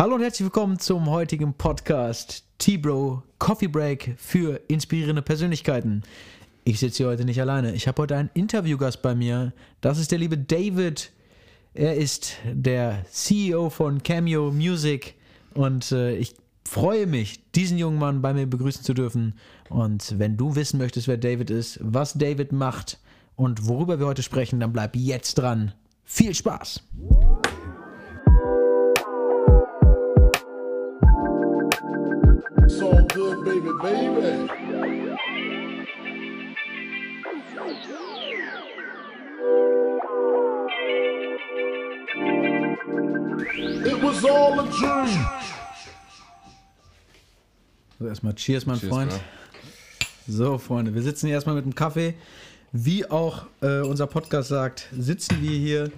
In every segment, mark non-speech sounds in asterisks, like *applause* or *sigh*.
Hallo und herzlich willkommen zum heutigen Podcast T-Bro Coffee Break für inspirierende Persönlichkeiten. Ich sitze hier heute nicht alleine. Ich habe heute einen Interviewgast bei mir. Das ist der liebe David. Er ist der CEO von Cameo Music und äh, ich freue mich, diesen jungen Mann bei mir begrüßen zu dürfen. Und wenn du wissen möchtest, wer David ist, was David macht und worüber wir heute sprechen, dann bleib jetzt dran. Viel Spaß! Baby. It was all a dream. So, erstmal Cheers, mein Cheers, Freund. Bro. So, Freunde, wir sitzen hier erstmal mit dem Kaffee. Wie auch äh, unser Podcast sagt, sitzen wir hier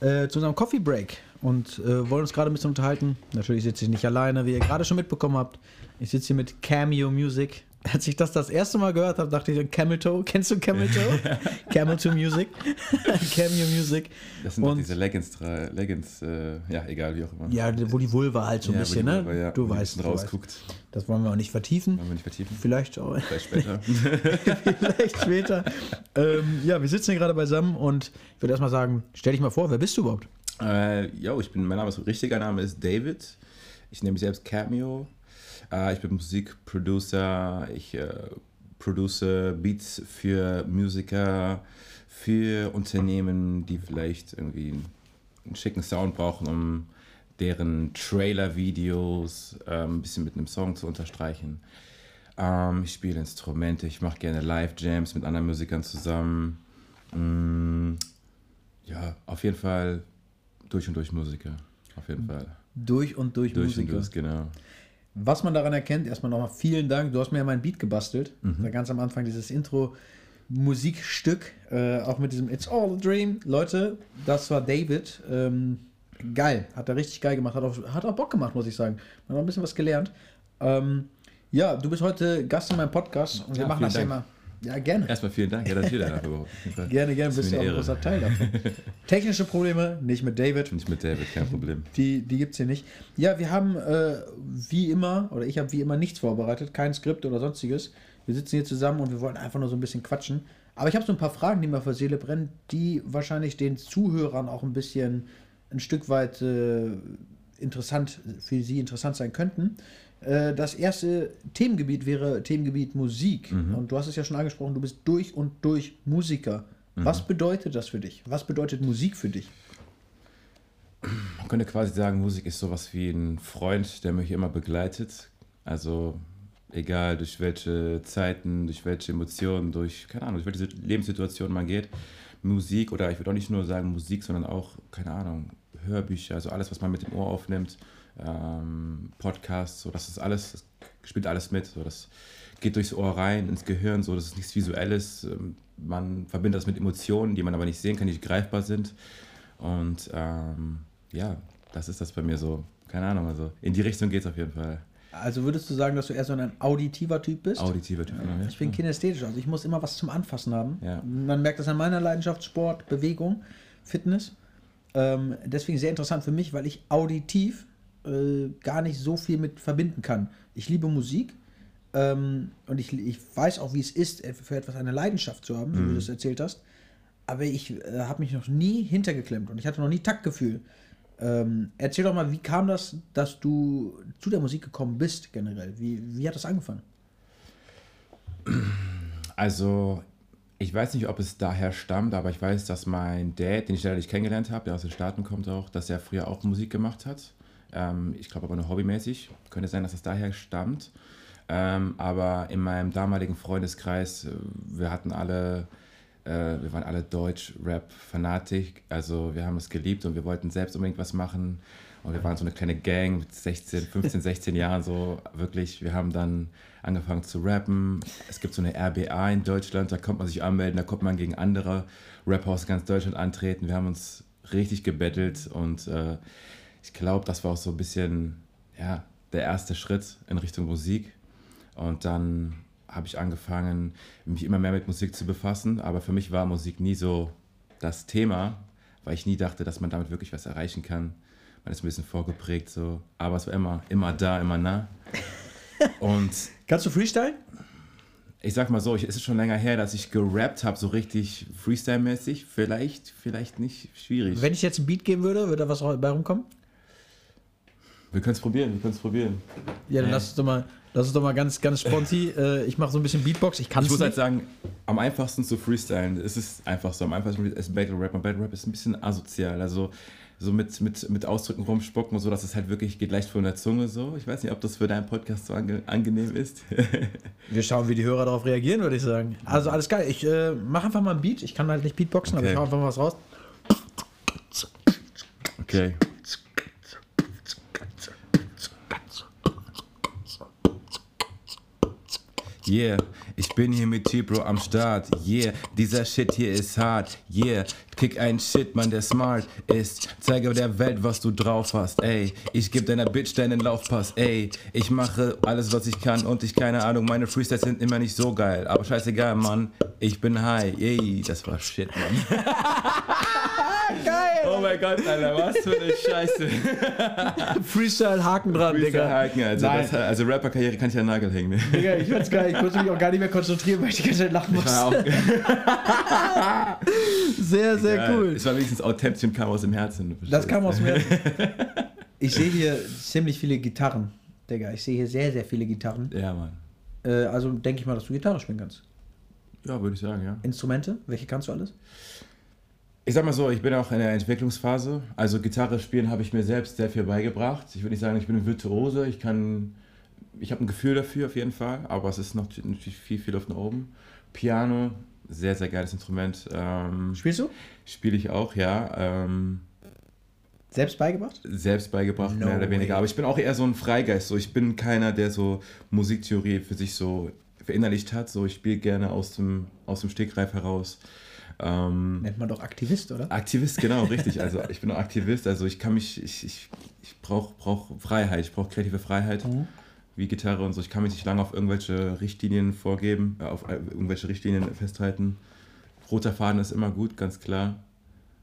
äh, zu unserem Coffee Break und äh, wollen uns gerade ein bisschen unterhalten. Natürlich sitze ich nicht alleine, wie ihr gerade schon mitbekommen habt. Ich sitze hier mit Cameo Music. *laughs* Als ich das das erste Mal gehört habe, dachte ich, Camel Toe, kennst du Camel Toe? *laughs* Camel Toe Music. *laughs* Cameo Music. Das sind doch Und- diese Leggings, Leggings äh, ja, egal, wie auch immer. Ja, wo die Vulva halt so ein Ja, bisschen, ne? Vulva, ja, du weißt, du bisschen weißt. rausguckt. Das wollen wir auch nicht vertiefen. Wollen wir nicht vertiefen? Vielleicht auch. Vielleicht später. Vielleicht später. ähm, ja, wir sitzen hier gerade beisammen und ich würde erstmal sagen, stell dich mal vor, wer bist du überhaupt? Äh, ich bin, mein Name ist, richtiger Name ist David. Ich nenne mich selbst Cameo. Äh, ich bin Musikproducer. Ich äh, produce Beats für Musiker, für Unternehmen, die vielleicht irgendwie einen schicken Sound brauchen, um deren Trailer-Videos äh, ein bisschen mit einem Song zu unterstreichen. Ähm, ich spiele Instrumente, ich mache gerne Live-Jams mit anderen Musikern zusammen. Mm, ja, auf jeden Fall durch und durch Musiker. Auf jeden Fall. Durch und durch, Durch und Musiker. durch, genau. Was man daran erkennt, erstmal nochmal vielen Dank. Du hast mir ja mein Beat gebastelt. Mhm. Ganz am Anfang dieses Intro-Musikstück, äh, auch mit diesem It's All a Dream. Leute, das war David. Ähm, geil, hat er richtig geil gemacht. Hat auch, hat auch Bock gemacht, muss ich sagen. Man hat ein bisschen was gelernt. Ähm, ja, du bist heute Gast in meinem Podcast und wir Ja, machen vielen das Dank. immer. Ja, gerne. Erstmal vielen Dank, ja, dass ihr da dafür überhaupt. Gerne, gerne, bist ist du auch ein großer Teil davon. *laughs* Technische Probleme, nicht mit David. Nicht mit David, kein Problem. Die, die gibt es hier nicht. Ja, wir haben äh, wie immer, oder ich habe wie immer nichts vorbereitet, kein Skript oder sonstiges. Wir sitzen hier zusammen und wir wollen einfach nur so ein bisschen quatschen. Aber ich habe so ein paar Fragen, die mir auf der Seele brennen, die wahrscheinlich den Zuhörern auch ein bisschen ein Stück weit äh, interessant, für sie interessant sein könnten. Äh, das erste Themengebiet wäre Themengebiet Musik. Und du hast es ja schon angesprochen, du bist durch und durch Musiker. Was bedeutet das für dich? Was bedeutet Musik für dich? Man könnte quasi sagen, Musik ist sowas wie ein Freund, der mich immer begleitet. Also egal durch welche Zeiten, durch welche Emotionen, durch, keine Ahnung, durch welche Lebenssituation man geht. Musik oder ich würde auch nicht nur sagen Musik, sondern auch, keine Ahnung, Hörbücher, also alles, was man mit dem Ohr aufnimmt, ähm, Podcasts, so das ist alles, das spielt alles mit. So, das geht durchs Ohr rein, ins Gehirn, so das ist nichts Visuelles. Ähm, Man verbindet das mit Emotionen, die man aber nicht sehen kann, die nicht greifbar sind. Und ähm, ja, das ist das bei mir so. Keine Ahnung, also in die Richtung geht es auf jeden Fall. Also würdest du sagen, dass du eher so ein auditiver Typ bist? Auditiver Typ. genau, ja. Ich bin kinästhetisch, also ich muss immer was zum Anfassen haben. Ja. Man merkt das an meiner Leidenschaft, Sport, Bewegung, Fitness. Ähm, deswegen sehr interessant für mich, weil ich auditiv äh, gar nicht so viel mit verbinden kann. Ich liebe Musik ähm, und ich, ich weiß auch, wie es ist, für etwas eine Leidenschaft zu haben, so wie du das erzählt hast. Aber ich äh, habe mich noch nie hintergeklemmt und ich hatte noch nie Taktgefühl. Ähm, erzähl doch mal, wie kam das, dass du zu der Musik gekommen bist generell? Wie, wie hat das angefangen? Also, ich weiß nicht, ob es daher stammt, aber ich weiß, dass mein Dad, den ich leider nicht kennengelernt habe, der aus den Staaten kommt auch, dass er früher auch Musik gemacht hat. Ähm, ich glaube aber nur hobbymäßig. Könnte sein, dass es daher stammt. Ähm, aber in meinem damaligen Freundeskreis, äh, wir hatten alle, äh, wir waren alle Deutsch-Rap-Fanatik. Also wir haben es geliebt und wir wollten selbst unbedingt was machen. Und wir waren so eine kleine Gang mit 16, 15, 16 Jahren so wirklich. Wir haben dann angefangen zu rappen. Es gibt so eine RBA in Deutschland, da kommt man sich anmelden, da kommt man gegen andere Rapper aus ganz Deutschland antreten. Wir haben uns richtig gebettelt und äh, ich glaube, das war auch so ein bisschen ja, der erste Schritt in Richtung Musik. Und dann habe ich angefangen, mich immer mehr mit Musik zu befassen. Aber für mich war Musik nie so das Thema, weil ich nie dachte, dass man damit wirklich was erreichen kann. man ist ein bisschen vorgeprägt so, aber es war immer, immer da, immer nah. *laughs* Und Kannst du Freestyle? ich sag mal so, ich, es ist schon länger her, dass ich gerappt habe, so richtig Freestyle-mäßig. Vielleicht, vielleicht nicht schwierig. Wenn ich jetzt ein Beat geben würde, würde da was bei rumkommen? Wir können es probieren, wir können es probieren. Ja, dann Nee. lass es doch mal, lass es doch mal ganz, ganz sponti. *laughs* Äh, ich mache so ein bisschen Beatbox. Ich kann Ich es muss halt nicht. sagen, am einfachsten zu freestylen, es ist einfach so, am einfachsten ist Battle Rap. Und Battle Rap ist ein bisschen asozial, also so mit, mit, mit Ausdrücken rumspucken und so, dass es halt wirklich geht leicht von der Zunge so. Ich weiß nicht, ob das für deinen Podcast so ange angenehm ist. *laughs* Wir schauen, wie die Hörer darauf reagieren, würde ich sagen. Also alles geil. Ich äh, mache einfach mal ein Beat. Ich kann halt nicht Beatboxen, aber Okay. ich hau einfach mal was raus. okay. Yeah, ich bin hier mit T-Bro am Start. Yeah, dieser Shit hier ist hart. Yeah, kick ein Shit, Mann, der smart ist. Zeige der Welt, was du drauf hast. Ey, ich geb deiner Bitch deinen Laufpass. Ey, ich mache alles, was ich kann und ich keine Ahnung. Meine Freestyles sind immer nicht so geil, aber scheißegal, Mann. Ich bin high. Ey, das war Shit, Mann. *laughs* Geil! Oh mein Gott, Alter, was für eine Scheiße. *laughs* Freestyle, Haken dran, Freestyle Digga. Haken, also, das, also Rapper-Karriere kann ich an den Nagel hängen. Ne? Digga, ich fand's geil. Ich konnte mich auch gar nicht mehr konzentrieren, weil ich die ganze Zeit lachen muss. War auch, *laughs* Sehr, sehr Ja, cool. Es war wenigstens authentisch und kam aus dem Herzen. Das kam aus mir. Ich sehe hier ziemlich viele Gitarren, Digga. Ich sehe hier sehr, sehr viele Gitarren. Ja, Mann. Äh, also denke ich mal, dass du Gitarre spielen kannst. Ja, würde ich sagen, ja. Instrumente, welche kannst du alles? Ich sag mal so, ich bin auch in der Entwicklungsphase. Also Gitarre spielen habe ich mir selbst sehr viel beigebracht. Ich würde nicht sagen, ich bin ein Virtuose. Ich kann, ich habe ein Gefühl dafür auf jeden Fall, aber es ist noch natürlich viel, viel Luft nach oben. Piano, sehr, sehr geiles Instrument. Ähm, Spielst du? Spiele ich auch, ja. Ähm, Selbst beigebracht? selbst beigebracht, No mehr oder weniger. way. Aber ich bin auch eher so ein Freigeist. So, ich bin keiner, der so Musiktheorie für sich so verinnerlicht hat. So, ich spiele gerne aus dem, aus dem Stegreif heraus. Ähm, Nennt man doch Aktivist, oder? Aktivist, genau, *laughs* richtig. Also ich bin auch Aktivist. Also ich kann mich, ich, ich, ich brauche brauch Freiheit, ich brauche kreative Freiheit, wie Gitarre und so. Ich kann mich nicht lange auf irgendwelche Richtlinien vorgeben, äh, auf äh, irgendwelche Richtlinien festhalten. Roter Faden ist immer gut, ganz klar.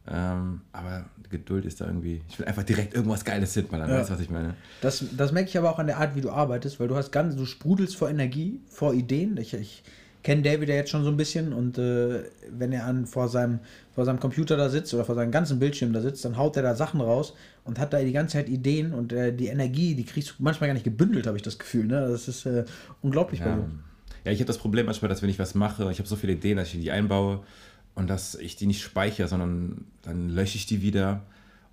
Ähm, aber Geduld ist da irgendwie. Ich will einfach direkt irgendwas Geiles hinballern, Ja. weißt du, was ich meine? Das, das merke ich aber auch an der Art, wie du arbeitest, weil du hast ganz, du sprudelst vor Energie, vor Ideen. Ich, ich kenne David ja jetzt schon so ein bisschen und äh, wenn er an, vor, seinem, vor seinem Computer da sitzt oder vor seinem ganzen Bildschirm da sitzt, dann haut er da Sachen raus und hat da die ganze Zeit Ideen und äh, die Energie, die kriegst du manchmal gar nicht gebündelt, habe ich das Gefühl. Ne? Das ist äh, unglaublich bei Ja, dir. ja ich habe das Problem manchmal, dass wenn ich was mache, ich habe so viele Ideen, dass ich die einbaue und dass ich die nicht speichere, sondern dann lösche ich die wieder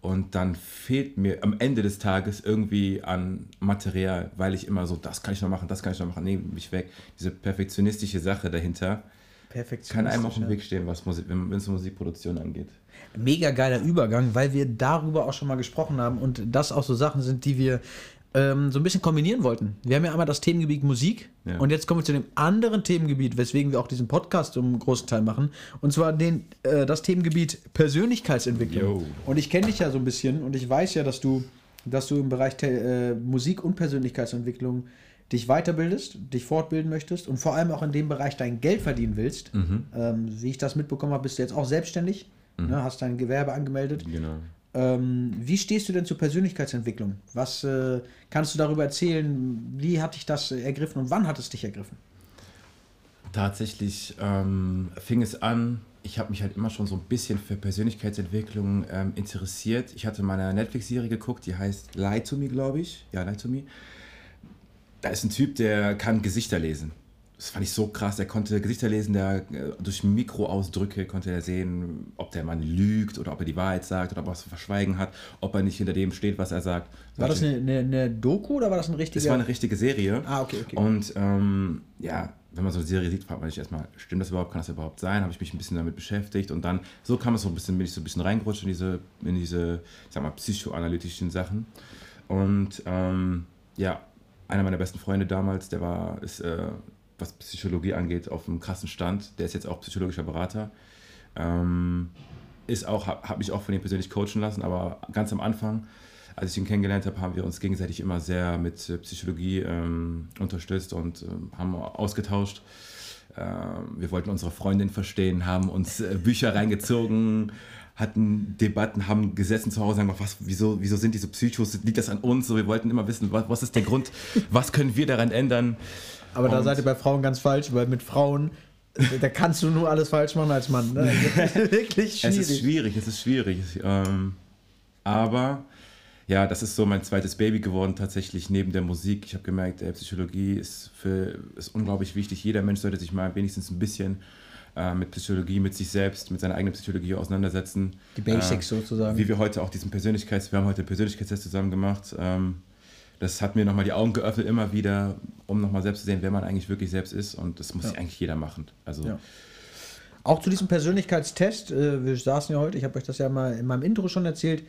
und dann fehlt mir am Ende des Tages irgendwie an Material, weil ich immer so, das kann ich noch machen, das kann ich noch machen, nehme mich weg. Diese perfektionistische Sache dahinter kann einem auch im Weg stehen, was Musik, wenn es um Musikproduktion angeht. Mega geiler Übergang, weil wir darüber auch schon mal gesprochen haben und das auch so Sachen sind, die wir ähm, so ein bisschen kombinieren wollten. Wir haben ja einmal das Themengebiet Musik Ja. und jetzt kommen wir zu dem anderen Themengebiet, weswegen wir auch diesen Podcast um einen großen Teil machen. Und zwar den, äh, das Themengebiet Persönlichkeitsentwicklung. Yo. Und ich kenne dich ja so ein bisschen und ich weiß ja, dass du, dass du im Bereich äh, Musik und Persönlichkeitsentwicklung dich weiterbildest, dich fortbilden möchtest und vor allem auch in dem Bereich dein Geld verdienen willst. Mhm. Ähm, wie ich das mitbekommen habe, bist du jetzt auch selbstständig, ne, hast dein Gewerbe angemeldet. Genau. Ähm, wie stehst du denn zur Persönlichkeitsentwicklung? Was äh, kannst du darüber erzählen? Wie hat dich das äh, ergriffen und wann hat es dich ergriffen? Tatsächlich ähm, fing es an, ich habe mich halt immer schon so ein bisschen für Persönlichkeitsentwicklung ähm, interessiert. Ich hatte mal eine Netflix-Serie geguckt, die heißt Lie to Me, glaube ich. Ja, Lie to Me. Da ist ein Typ, der kann Gesichter lesen. Das fand ich so krass. Er konnte Gesichter lesen, der äh, durch Mikroausdrücke konnte er sehen, ob der Mann lügt oder ob er die Wahrheit sagt oder ob er was zu verschweigen hat, ob er nicht hinter dem steht, was er sagt. War das eine, eine, eine Doku oder war das ein richtiger? Das war eine richtige Serie. Ah, okay, okay. Und ähm, ja, wenn man so eine Serie sieht, fragt man sich erstmal, stimmt das überhaupt, kann das überhaupt sein? Habe ich mich ein bisschen damit beschäftigt und dann, so kam es so ein bisschen, bin ich so ein bisschen reingerutscht in diese, in diese, ich sag mal, psychoanalytischen Sachen. Und ähm, ja, einer meiner besten Freunde damals, der war, ist, äh, was Psychologie angeht, auf einem krassen Stand. Der ist jetzt auch psychologischer Berater. Ähm, ist auch, habe hab mich auch von ihm persönlich coachen lassen, aber ganz am Anfang, als ich ihn kennengelernt habe, haben wir uns gegenseitig immer sehr mit äh, Psychologie ähm, unterstützt und ähm, haben ausgetauscht. Ähm, wir wollten unsere Freundin verstehen, haben uns äh, Bücher reingezogen, hatten Debatten, haben gesessen zu Hause und gesagt, was, wieso, wieso sind die so Psychos? Liegt das an uns? So, wir wollten immer wissen, was, was ist der Grund? Was können wir daran ändern? Aber da Und- seid ihr bei Frauen ganz falsch, weil mit Frauen, da kannst du nur alles falsch machen als Mann. Ne? *laughs* Wirklich Es schwierig. ist schwierig, es ist schwierig. Ähm, aber ja, das ist so mein zweites Baby geworden, tatsächlich neben der Musik. Ich habe gemerkt, ey, Psychologie ist, für, ist unglaublich wichtig. Jeder Mensch sollte sich mal wenigstens ein bisschen äh, mit Psychologie, mit sich selbst, mit seiner eigenen Psychologie auseinandersetzen. Die Basics sozusagen. Wie wir heute auch diesen Persönlichkeits, wir haben heute Persönlichkeitstest zusammen gemacht. Ähm, das hat mir nochmal die Augen geöffnet, immer wieder, um nochmal selbst zu sehen, wer man eigentlich wirklich selbst ist. Und das muss eigentlich jeder machen. Also Ja. Auch zu diesem Persönlichkeitstest, äh, wir saßen ja heute, ich habe euch das ja mal in meinem Intro schon erzählt,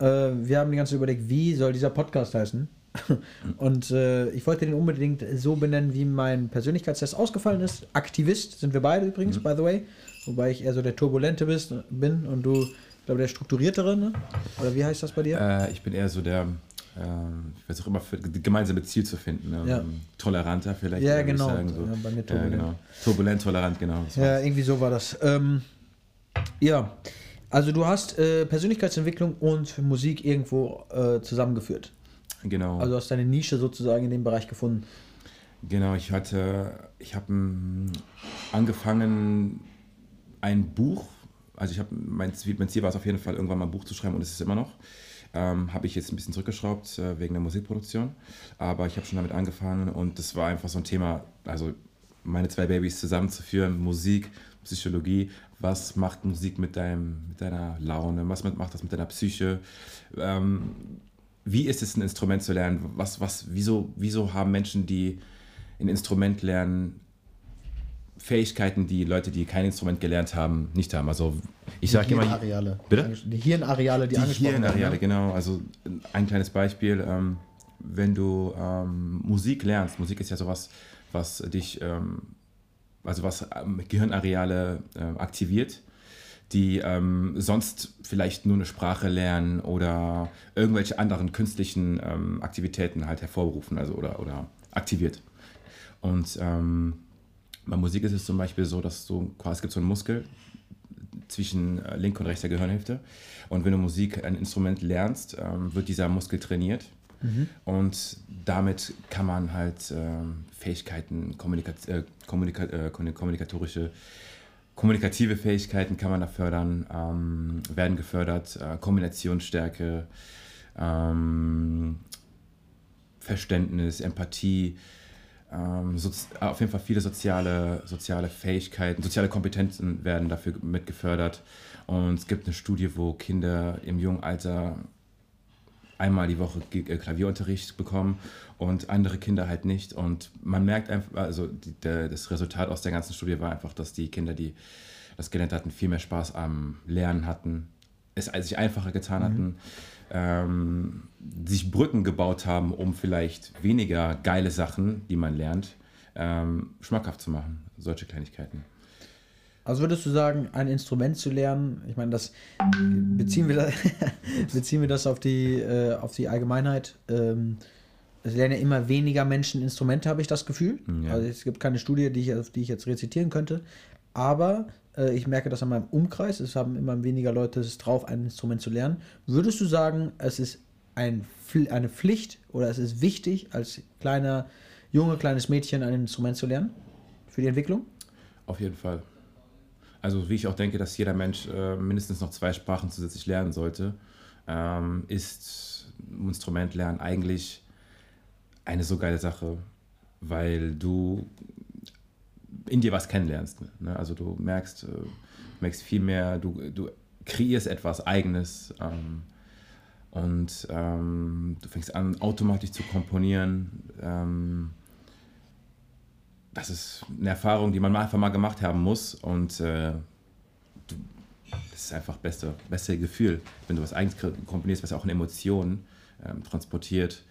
äh, wir haben die ganze Zeit überlegt, wie soll dieser Podcast heißen? *laughs* Und äh, ich wollte den unbedingt so benennen, wie mein Persönlichkeitstest ausgefallen ist. Aktivist sind wir beide übrigens, by the way. Wobei ich eher so der Turbulente bist, bin und du, ich glaube, der Strukturiertere, ne? Oder wie heißt das bei dir? Äh, ich bin eher so der, ähm, ich versuche immer für gemeinsame Ziel zu finden. Ne? Ja. Toleranter vielleicht. Ja, genau. Sagen, so. Ja, bei mir Ja, turbulent. genau. Turbulent, tolerant, genau. Ja, war's. irgendwie so war das. Ähm, ja, also du hast äh, Persönlichkeitsentwicklung und Musik irgendwo äh, zusammengeführt. genau. Also hast deine Nische sozusagen in dem Bereich gefunden. Genau, ich hatte, ich habe angefangen, ein Buch, also ich habe, mein, mein Ziel war es auf jeden Fall, irgendwann mal ein Buch zu schreiben und es ist immer noch. Ähm, habe ich jetzt ein bisschen zurückgeschraubt äh, wegen der Musikproduktion, aber ich habe schon damit angefangen und das war einfach so ein Thema, also meine zwei Babys zusammenzuführen, Musik, Psychologie, was macht Musik mit, deinem, mit deiner Laune, was macht das mit deiner Psyche, ähm, wie ist es, ein Instrument zu lernen? Was, was, wieso, wieso haben Menschen, die ein Instrument lernen, Fähigkeiten, die Leute, die kein Instrument gelernt haben, nicht haben? Also ich sage immer, Hirnareale. Bitte? Die Hirnareale, die, die angesprochen Hirnareale, werden. genau. Also ein kleines Beispiel, ähm, wenn du ähm, Musik lernst, Musik ist ja sowas, was dich, ähm, also was ähm, Gehirnareale ähm, aktiviert, die ähm, sonst vielleicht nur eine Sprache lernen oder irgendwelche anderen künstlichen ähm, Aktivitäten halt hervorrufen, also oder, oder aktiviert. Und ähm, bei Musik ist es zum Beispiel so, dass du quasi es gibt so einen Muskel zwischen äh, linker und rechter Gehirnhälfte. Und wenn du Musik, ein Instrument lernst, ähm, wird dieser Muskel trainiert. Und damit kann man halt ähm, Fähigkeiten, Kommunika äh, Kommunika äh, kommu- kommunikatorische, kommunikative Fähigkeiten kann man da fördern, ähm, werden gefördert, äh, Kombinationsstärke, ähm, Verständnis, Empathie, ähm, sozi- auf jeden Fall viele soziale, soziale Fähigkeiten, soziale Kompetenzen werden dafür mit gefördert. Und es gibt eine Studie, wo Kinder im jungen Alter einmal die Woche äh, Klavierunterricht bekommen und andere Kinder halt nicht. Und man merkt einfach, also die, der, das Resultat aus der ganzen Studie war einfach, dass die Kinder, die das gelernt hatten, viel mehr Spaß am Lernen hatten, es sich einfacher getan hatten, ähm, sich Brücken gebaut haben, um vielleicht weniger geile Sachen, die man lernt, ähm, schmackhaft zu machen. Solche Kleinigkeiten. Also würdest du sagen, ein Instrument zu lernen, ich meine, das beziehen wir, da, *laughs* beziehen wir das auf die, äh, auf die Allgemeinheit. Ähm, es lernen ja immer weniger Menschen Instrumente, habe ich das Gefühl. Ja. Also es gibt keine Studie, die ich, auf die ich jetzt rezitieren könnte. Aber ich merke das an meinem Umkreis. Es haben immer weniger Leute es drauf, ein Instrument zu lernen. Würdest du sagen, es ist ein, eine Pflicht oder es ist wichtig, als kleiner Junge, kleines Mädchen ein Instrument zu lernen? Für die Entwicklung? Auf jeden Fall. Also wie ich auch denke, dass jeder Mensch äh, mindestens noch zwei Sprachen zusätzlich lernen sollte, ähm, ist Instrument lernen eigentlich eine so geile Sache, weil du in dir was kennenlernst. Ne? Also du merkst, äh, merkst viel mehr, du, du kreierst etwas Eigenes ähm, und ähm, du fängst an, automatisch zu komponieren. Ähm, das ist eine Erfahrung, die man einfach mal gemacht haben muss und äh, du, das ist einfach beste, beste Gefühl, wenn du was eigenes komponierst, was auch eine Emotion ähm, transportiert,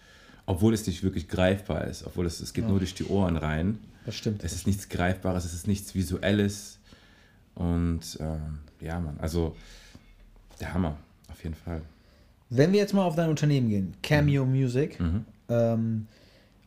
obwohl es nicht wirklich greifbar ist, obwohl es, es geht nur durch die Ohren rein. Das stimmt. Es ist nichts Greifbares, es ist nichts Visuelles und ähm, ja, Mann, also der Hammer, auf jeden Fall. Wenn wir jetzt mal auf dein Unternehmen gehen, Cameo Music, ähm,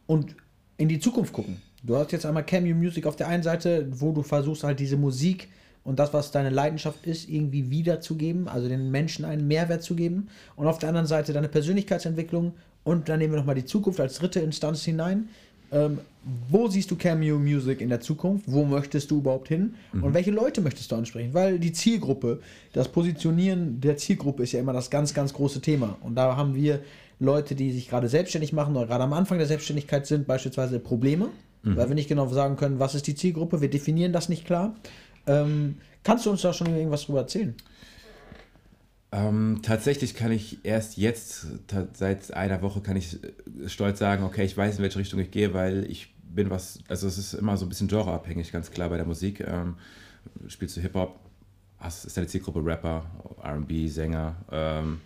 und in die Zukunft gucken. Du hast jetzt einmal Cameo Music auf der einen Seite, wo du versuchst halt diese Musik und das, was deine Leidenschaft ist, irgendwie wiederzugeben, also den Menschen einen Mehrwert zu geben. Und auf der anderen Seite deine Persönlichkeitsentwicklung und dann nehmen wir nochmal die Zukunft als dritte Instanz hinein. Ähm, wo siehst du Cameo Music in der Zukunft? Wo möchtest du überhaupt hin? Und welche Leute möchtest du ansprechen? Weil die Zielgruppe, das Positionieren der Zielgruppe ist ja immer das ganz, ganz große Thema. Und da haben wir Leute, die sich gerade selbstständig machen oder gerade am Anfang der Selbstständigkeit sind, beispielsweise Probleme, weil wir nicht genau sagen können, was ist die Zielgruppe. Wir definieren das nicht klar. Ähm, kannst du uns da schon irgendwas drüber erzählen? Ähm, tatsächlich kann ich erst jetzt, seit einer Woche, kann ich äh, stolz sagen, okay, ich weiß, in welche Richtung ich gehe, weil ich bin was, also es ist immer so ein bisschen genreabhängig, ganz klar bei der Musik. Ähm, spielst du Hip-Hop, ist deine Zielgruppe Rapper, R&B, Sänger. Ähm,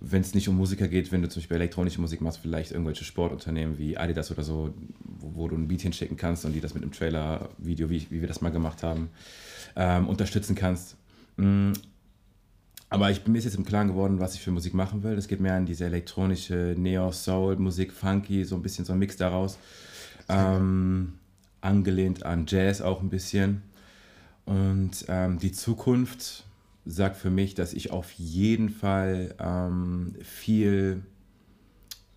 wenn es nicht um Musiker geht, wenn du zum Beispiel elektronische Musik machst, vielleicht irgendwelche Sportunternehmen wie Adidas oder so, wo, wo du ein Beat hinschicken kannst und die das mit einem Trailer-Video, wie, wie wir das mal gemacht haben, ähm, unterstützen kannst. Mm, aber ich bin mir jetzt im Klaren geworden, was ich für Musik machen will. Es geht mehr in diese elektronische Neo-Soul-Musik, Funky, so ein bisschen so ein Mix daraus. Ähm, angelehnt an Jazz auch ein bisschen. Und ähm, die Zukunft sagt für mich, dass ich auf jeden Fall ähm, viel,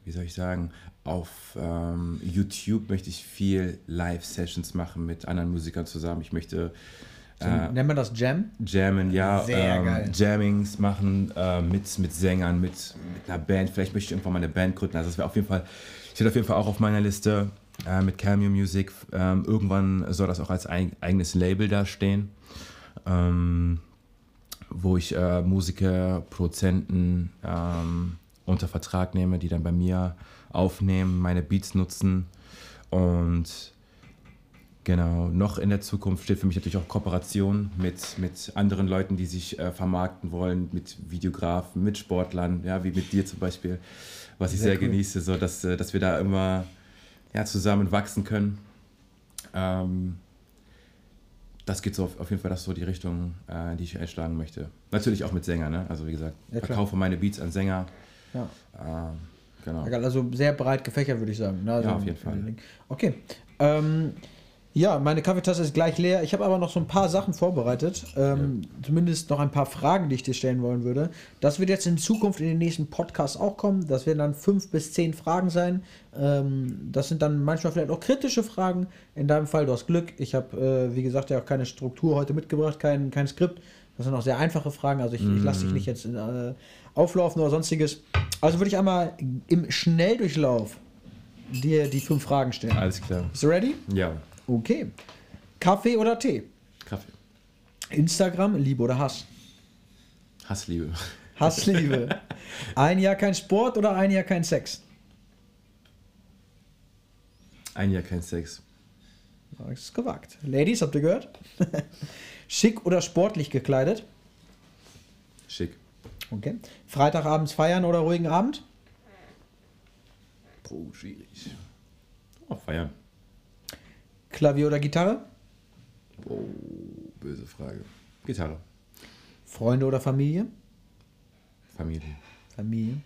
wie soll ich sagen, auf ähm, YouTube möchte ich viel Live-Sessions machen mit anderen Musikern zusammen. Ich möchte Nennt man das Jam? Jammen, ja, Sehr ähm, geil. Jammings machen äh, mit, mit Sängern, mit, mit einer Band. Vielleicht möchte ich irgendwann mal eine Band gründen. Also das wäre auf jeden Fall, steht auf jeden Fall auch auf meiner Liste äh, mit Cameo Music. Ähm, irgendwann soll das auch als eig eigenes Label da stehen, ähm, wo ich äh, Musiker, Produzenten ähm, unter Vertrag nehme, die dann bei mir aufnehmen, meine Beats nutzen und Genau, noch in der Zukunft steht für mich natürlich auch Kooperation mit, mit anderen Leuten, die sich äh, vermarkten wollen, mit Videografen, mit Sportlern, ja, wie mit dir zum Beispiel, was ich Sehr sehr, cool. genieße, so dass, äh, dass wir da immer ja, zusammen wachsen können. Ähm, das geht so auf, auf jeden Fall, das ist so die Richtung, äh, die ich einschlagen möchte. Natürlich auch mit Sängern, ne? also wie gesagt, Ja, verkaufe meine Beats an Sänger. Ja. Ähm, genau. Also sehr breit gefächert, würde ich sagen. ne? Also, Ja, auf jeden Fall. Okay. Ähm, ja, meine Kaffeetasse ist gleich leer. Ich habe aber noch so ein paar Sachen vorbereitet. Ähm, Zumindest noch ein paar Fragen, die ich dir stellen wollen würde. Das wird jetzt in Zukunft in den nächsten Podcasts auch kommen. Das werden dann fünf bis zehn Fragen sein. Ähm, das sind dann manchmal vielleicht auch kritische Fragen. In deinem Fall, du hast Glück. Ich habe, äh, wie gesagt, ja auch keine Struktur heute mitgebracht, kein, kein Skript. Das sind auch sehr einfache Fragen. Also ich, ich lasse dich nicht jetzt äh, auflaufen oder sonstiges. Also würde ich einmal im Schnelldurchlauf dir die fünf Fragen stellen. Alles klar. Bist du ready? Ja, Okay. Kaffee oder Tee? Kaffee. Instagram, Liebe oder Hass? Hassliebe. Hass, Liebe. *laughs* ein Jahr kein Sport oder ein Jahr kein Sex? Ein Jahr kein Sex. Das ist gewagt. Ladies, habt ihr gehört? *laughs* Schick oder sportlich gekleidet? Schick. Okay. Freitagabends feiern oder ruhigen Abend? Oh, schwierig. Oh, feiern. Klavier oder Gitarre? Oh, böse Frage. Gitarre. Freunde oder Familie? Familie. Familie.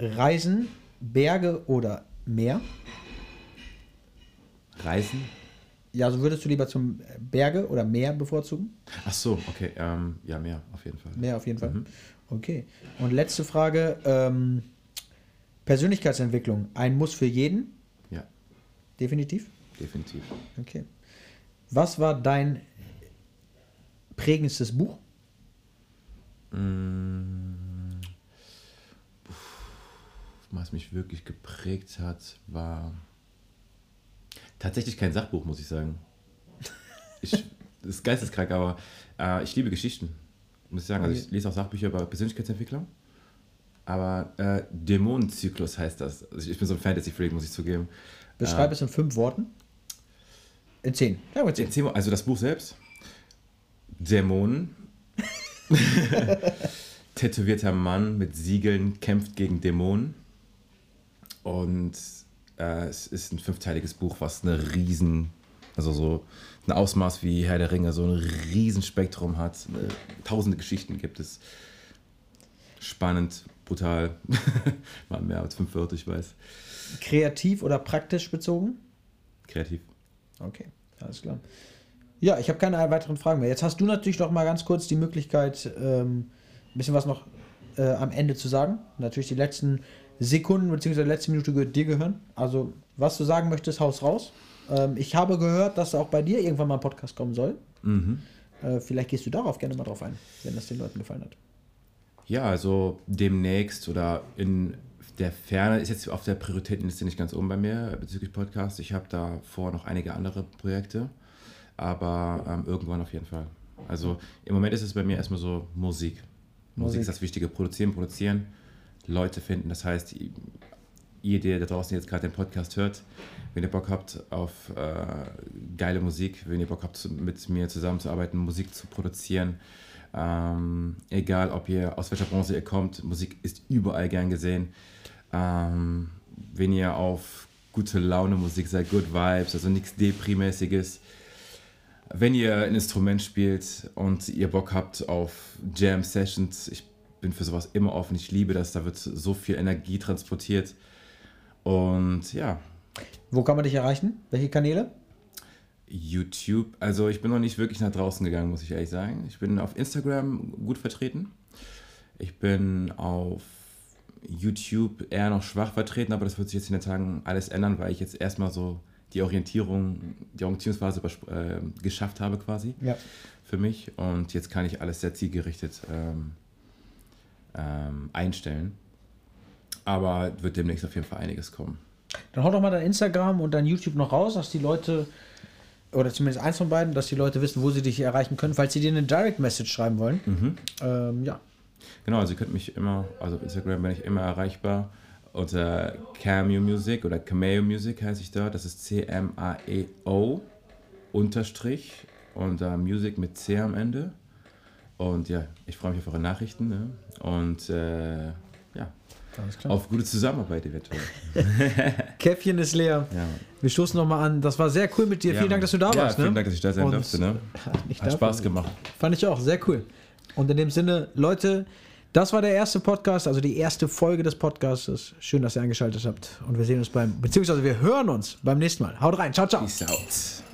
Reisen, Berge oder Meer? Reisen? Ja, also würdest du lieber zum Berge oder Meer bevorzugen? Ach so, okay. Ähm, ja, mehr auf jeden Fall. Mehr auf jeden Fall. Okay. Und letzte Frage: ähm, Persönlichkeitsentwicklung. Ein Muss für jeden? Ja, Definitiv. Definitiv. Okay. Was war dein prägendstes Buch? Mm, Was mich wirklich geprägt hat, war tatsächlich kein Sachbuch, muss ich sagen. *laughs* Ich, das ist geisteskrank, aber äh, ich liebe Geschichten, muss ich sagen. Also ich lese auch Sachbücher über Persönlichkeitsentwicklung. Aber äh, Dämonenzyklus heißt das. Also ich bin so ein Fantasy-Freak, muss ich zugeben. Beschreib es in fünf Worten. In zehn. Ja, in zehn. Mal, also das Buch selbst. Dämonen. *laughs* Tätowierter Mann mit Siegeln kämpft gegen Dämonen. Und äh, es ist ein fünfteiliges Buch, was eine riesen, also so ein Ausmaß wie Herr der Ringe, so ein riesen Spektrum hat. Äh, tausende Geschichten gibt es. Spannend, brutal. *laughs* Waren mehr als fünf Wörter, ich weiß. Kreativ oder praktisch bezogen? Kreativ. Okay, alles klar. Ja, ich habe keine weiteren Fragen mehr. Jetzt hast du natürlich noch mal ganz kurz die Möglichkeit, ähm, ein bisschen was noch äh, am Ende zu sagen. Natürlich die letzten Sekunden bzw. die letzte Minute gehört dir gehören. Also, was du sagen möchtest, haus raus. Ähm, ich habe gehört, dass auch bei dir irgendwann mal ein Podcast kommen soll. Äh, vielleicht gehst du darauf gerne mal drauf ein, wenn das den Leuten gefallen hat. Ja, also demnächst oder in der Ferne ist jetzt auf der Prioritätenliste nicht ganz oben bei mir bezüglich Podcast. Ich habe davor noch einige andere Projekte, aber ähm, irgendwann auf jeden Fall. Also im Moment ist es bei mir erstmal so Musik. Musik, Musik. ist das Wichtige. Produzieren, produzieren, Leute finden. Das heißt, ihr, der da draußen jetzt gerade den Podcast hört, wenn ihr Bock habt auf äh, geile Musik, wenn ihr Bock habt, mit mir zusammenzuarbeiten, Musik zu produzieren, ähm, egal ob ihr aus welcher Branche ihr kommt, Musik ist überall gern gesehen. Ähm, wenn ihr auf gute Laune Musik seid, Good Vibes, also nichts Deprimäßiges. Wenn ihr ein Instrument spielt und ihr Bock habt auf Jam Sessions, ich bin für sowas immer offen, ich liebe das, da wird so viel Energie transportiert. Und ja, Wo kann man dich erreichen? Welche Kanäle? YouTube, also ich bin noch nicht wirklich nach draußen gegangen, muss ich ehrlich sagen. Ich bin auf Instagram gut vertreten. Ich bin auf YouTube eher noch schwach vertreten, aber das wird sich jetzt in den Tagen alles ändern, weil ich jetzt erstmal so die Orientierung, die Orientierungsphase äh, geschafft habe quasi Ja. für mich. Und jetzt kann ich alles sehr zielgerichtet ähm, ähm, einstellen. Aber wird demnächst auf jeden Fall einiges kommen. Dann hau doch mal dein Instagram und dein YouTube noch raus, dass die Leute, oder zumindest eins von beiden, dass die Leute wissen, wo sie dich erreichen können, falls sie dir eine Direct Message schreiben wollen. Ähm, ja. Genau, also ihr könnt mich immer, also auf Instagram bin ich immer erreichbar unter Cameo Music oder Cameo Music heiße ich da. Das ist C-M-A-E-O unterstrich und äh, Music mit C am Ende. Und ja, ich freue mich auf eure Nachrichten ne? und äh, ja, auf gute Zusammenarbeit eventuell. *laughs* *laughs* Käffchen ist leer. Ja. Wir stoßen nochmal an. Das war sehr cool mit dir. vielen Dank, dass du da ja, warst. Vielen ne? Dank, dass ich da sein Und- durfte. Ne? *laughs* Hat. Spaß gemacht. Fand ich auch, sehr cool. Und in dem Sinne, Leute, das war der erste Podcast, also die erste Folge des Podcasts. Schön, dass ihr eingeschaltet habt. Und wir sehen uns beim, beziehungsweise wir hören uns beim nächsten Mal. Haut rein, ciao, ciao. Peace out.